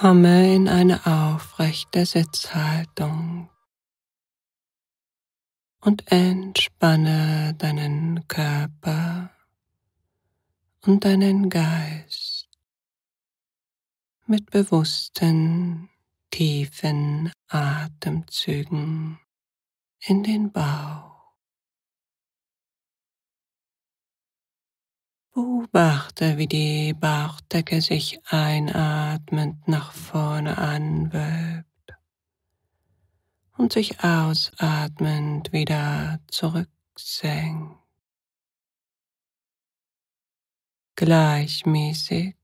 Komme in eine aufrechte Sitzhaltung und entspanne deinen Körper und deinen Geist mit bewussten, tiefen Atemzügen in den Bauch. Beobachte, wie die Bauchdecke sich einatmend nach vorne anwölbt und sich ausatmend wieder zurücksenkt. Gleichmäßig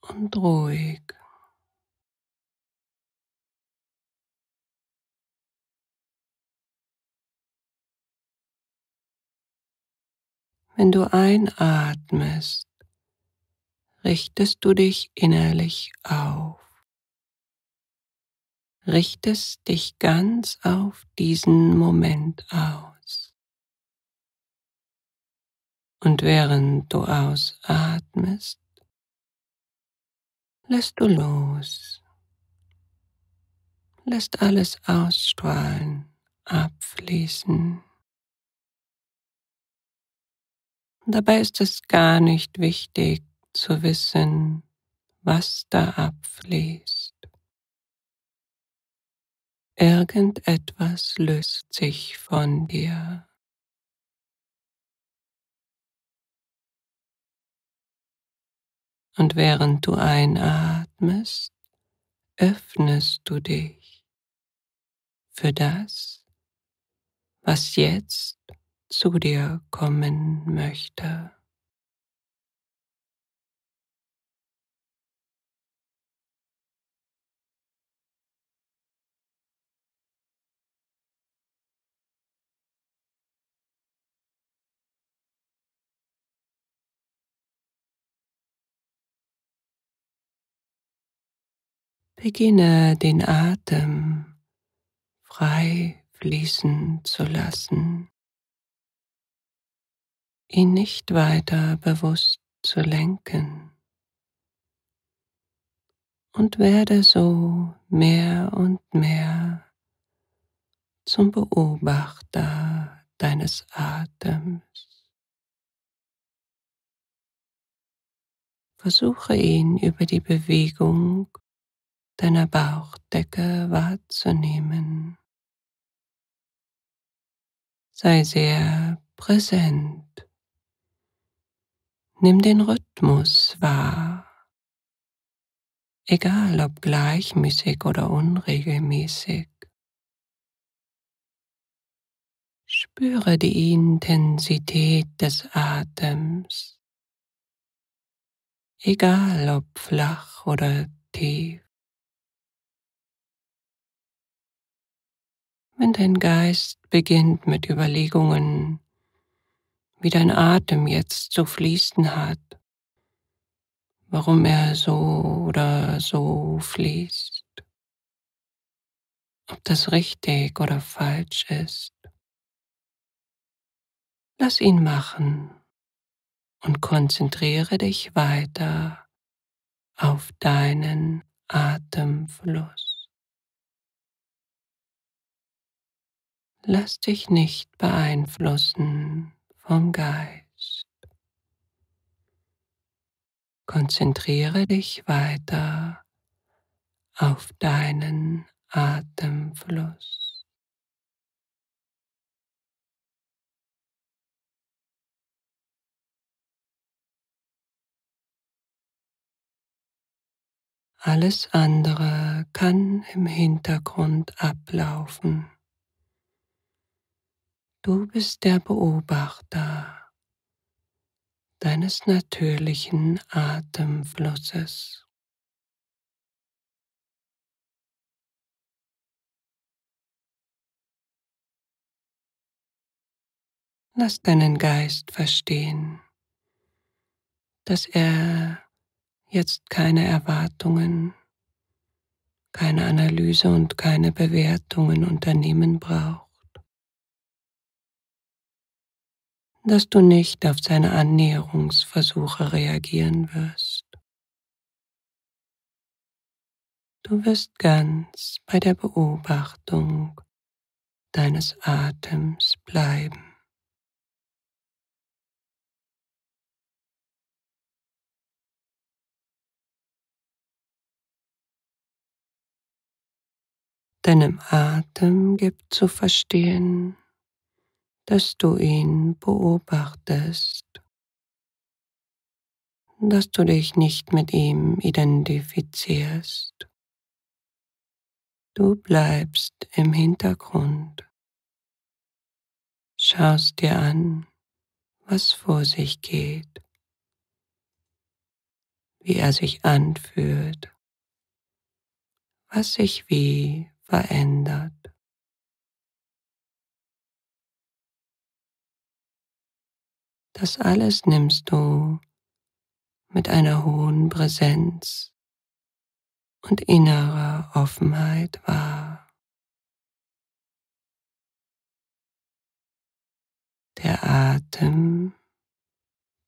und ruhig. Wenn du einatmest, richtest du dich innerlich auf richtest dich ganz auf diesen Moment aus. Und während du ausatmest, lässt du los, lässt alles ausstrahlen, abfließen. Dabei ist es gar nicht wichtig zu wissen, was da abfließt. Irgendetwas löst sich von dir. Und während du einatmest, öffnest du dich für das, was jetzt zu dir kommen möchte. Beginne den Atem frei fließen zu lassen, ihn nicht weiter bewusst zu lenken und werde so mehr und mehr zum Beobachter deines Atems. Versuche ihn über die Bewegung deiner Bauchdecke wahrzunehmen. Sei sehr präsent. Nimm den Rhythmus wahr, egal ob gleichmäßig oder unregelmäßig. Spüre die Intensität des Atems, egal ob flach oder tief. wenn dein Geist beginnt mit Überlegungen, wie dein Atem jetzt zu fließen hat, warum er so oder so fließt, ob das richtig oder falsch ist. Lass ihn machen und konzentriere dich weiter auf deinen Atemfluss. Lass dich nicht beeinflussen vom Geist. Konzentriere dich weiter auf deinen Atemfluss. Alles andere kann im Hintergrund ablaufen. Du bist der Beobachter deines natürlichen Atemflusses. Lass deinen Geist verstehen, dass er jetzt keine Erwartungen, keine Analyse und keine Bewertungen unternehmen braucht. Dass du nicht auf seine Annäherungsversuche reagieren wirst. Du wirst ganz bei der Beobachtung deines Atems bleiben. Deinem Atem gibt zu verstehen, dass du ihn beobachtest, dass du dich nicht mit ihm identifizierst. Du bleibst im Hintergrund, schaust dir an, was vor sich geht, wie er sich anfühlt, was sich wie verändert. Das alles nimmst du mit einer hohen Präsenz und innerer Offenheit wahr. Der Atem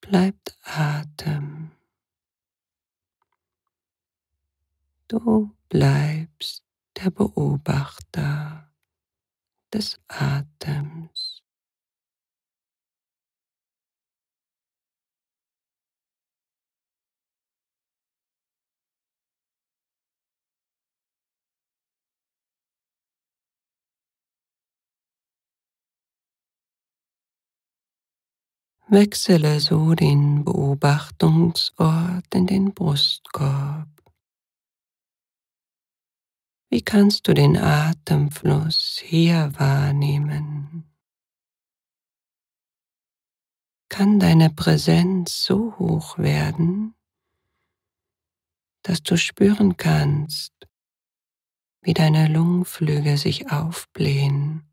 bleibt Atem. Du bleibst der Beobachter des Atems. Wechsele so den Beobachtungsort in den Brustkorb. Wie kannst du den Atemfluss hier wahrnehmen? Kann deine Präsenz so hoch werden, dass du spüren kannst, wie deine Lungenflügel sich aufblähen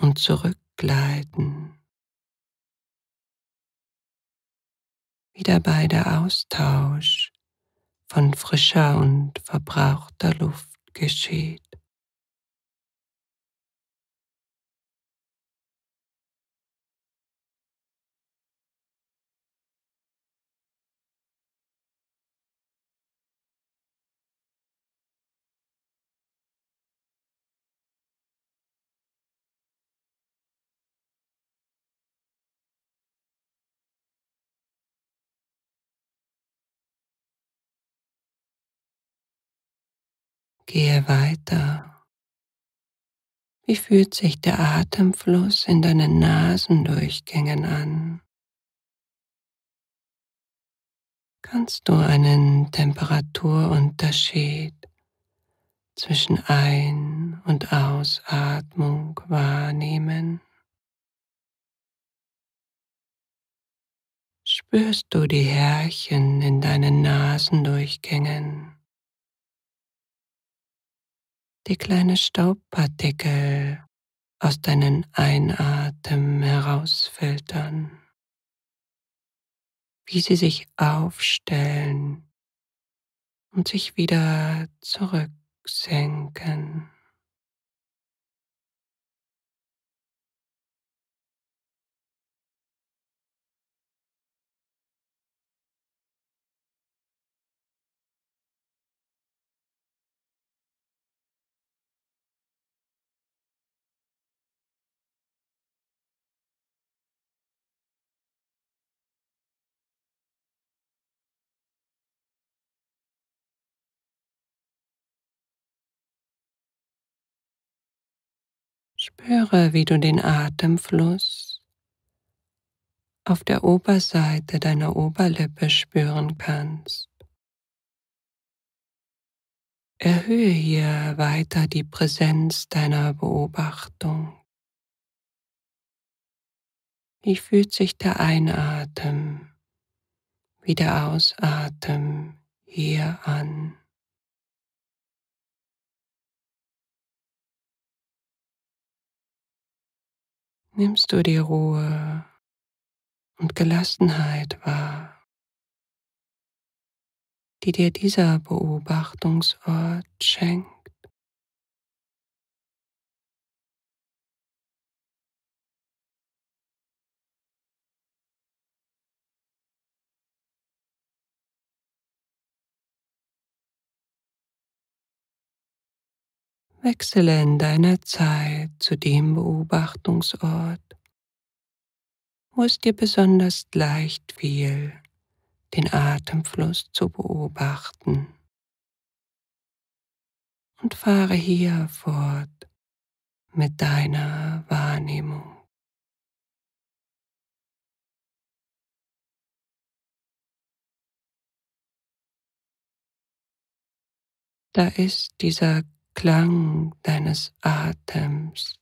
und zurückgleiten. Wie dabei der Austausch von frischer und verbrauchter Luft geschieht. Gehe weiter. Wie fühlt sich der Atemfluss in deinen Nasendurchgängen an? Kannst du einen Temperaturunterschied zwischen Ein- und Ausatmung wahrnehmen? Spürst du die Härchen in deinen Nasendurchgängen? Die kleine Staubpartikel aus deinen Einatmen herausfiltern, wie sie sich aufstellen und sich wieder zurücksenken. Spüre, wie du den Atemfluss auf der Oberseite deiner Oberlippe spüren kannst. Erhöhe hier weiter die Präsenz deiner Beobachtung. Wie fühlt sich der Einatmen wie der Ausatmen hier an? Nimmst du die Ruhe und Gelassenheit wahr, die dir dieser Beobachtungsort schenkt. Wechsele in deiner Zeit zu dem Beobachtungsort, wo es dir besonders leicht fiel, den Atemfluss zu beobachten. Und fahre hier fort mit deiner Wahrnehmung. Da ist dieser Klang deines Atems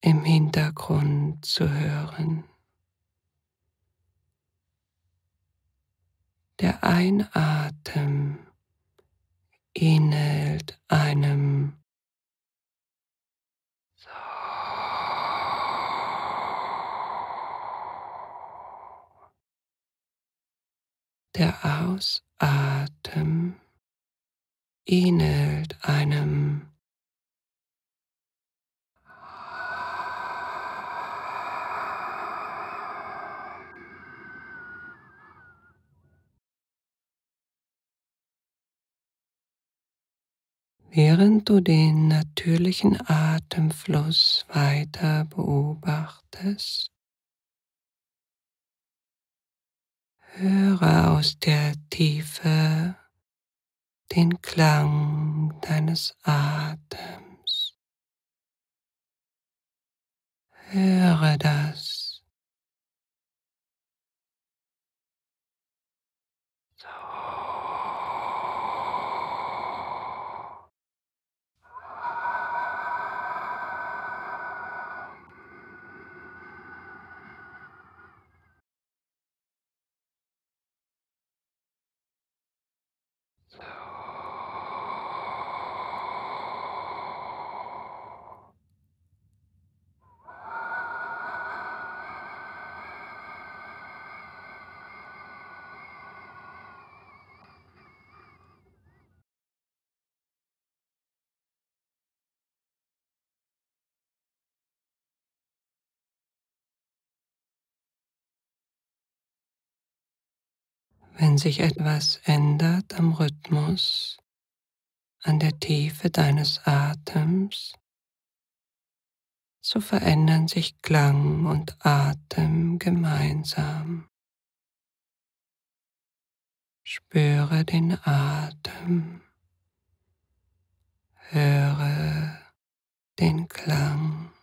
im Hintergrund zu hören. Der Einatmen ähnelt einem Der Ausatmen ähnelt einem. Während du den natürlichen Atemfluss weiter beobachtest, höre aus der Tiefe den Klang deines Atems. Höre das. Wenn sich etwas ändert am Rhythmus, an der Tiefe deines Atems, so verändern sich Klang und Atem gemeinsam. Spüre den Atem, höre den Klang.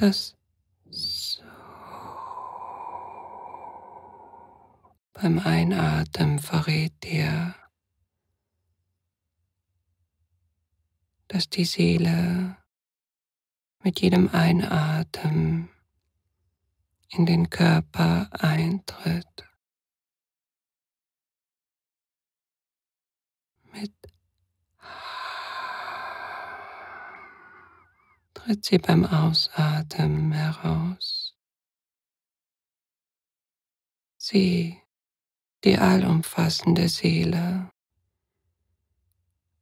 Das so beim Einatmen verrät dir, dass die Seele mit jedem Einatmen in den Körper eintritt. Mit tritt sie beim Ausatmen heraus. Sie, die allumfassende Seele,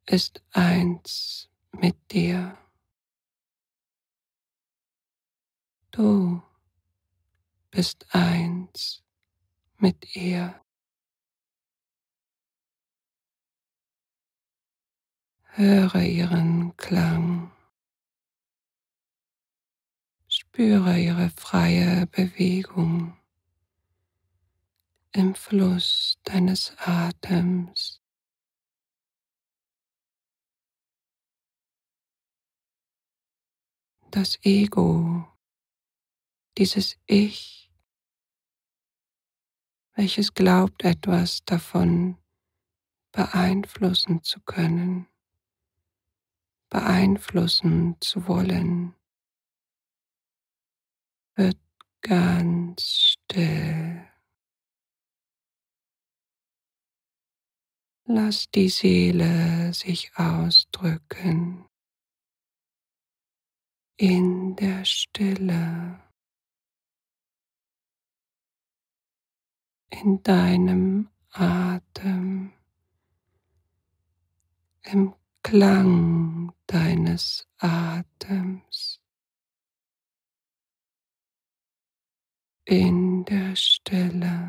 ist eins mit dir. Du bist eins mit ihr. Höre ihren Klang. Spüre ihre freie Bewegung im Fluss deines Atems. Das Ego, dieses Ich, welches glaubt etwas davon beeinflussen zu können, beeinflussen zu wollen wird ganz still. Lass die Seele sich ausdrücken. In der Stille, in deinem Atem, im Klang deines Atems, in der Stille.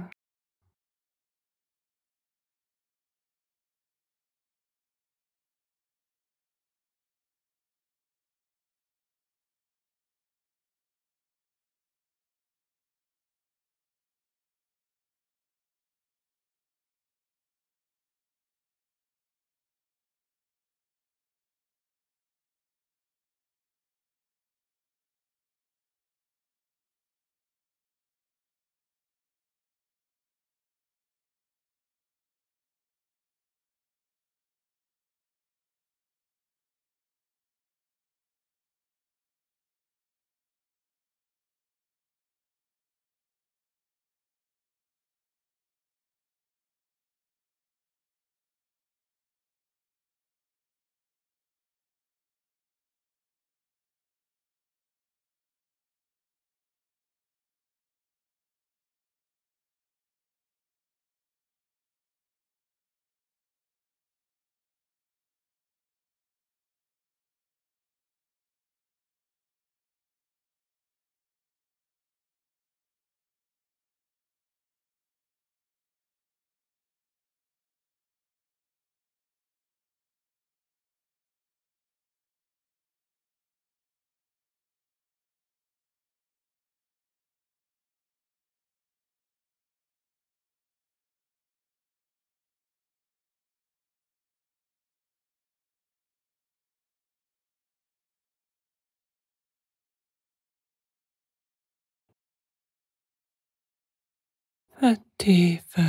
Vertiefe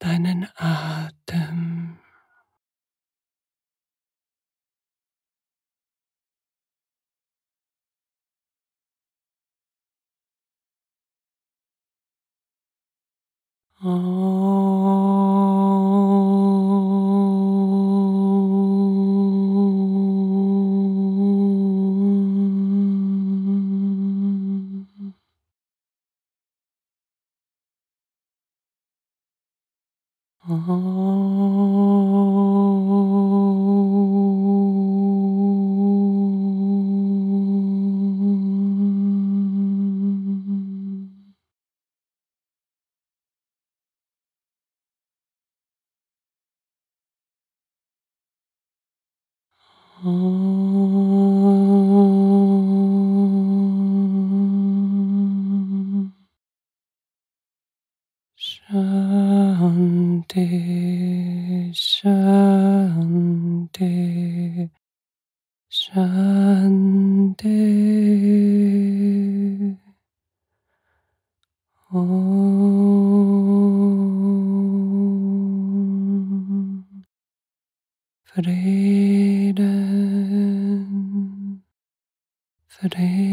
deinen Atem. Shanti, Frieden, Frieden.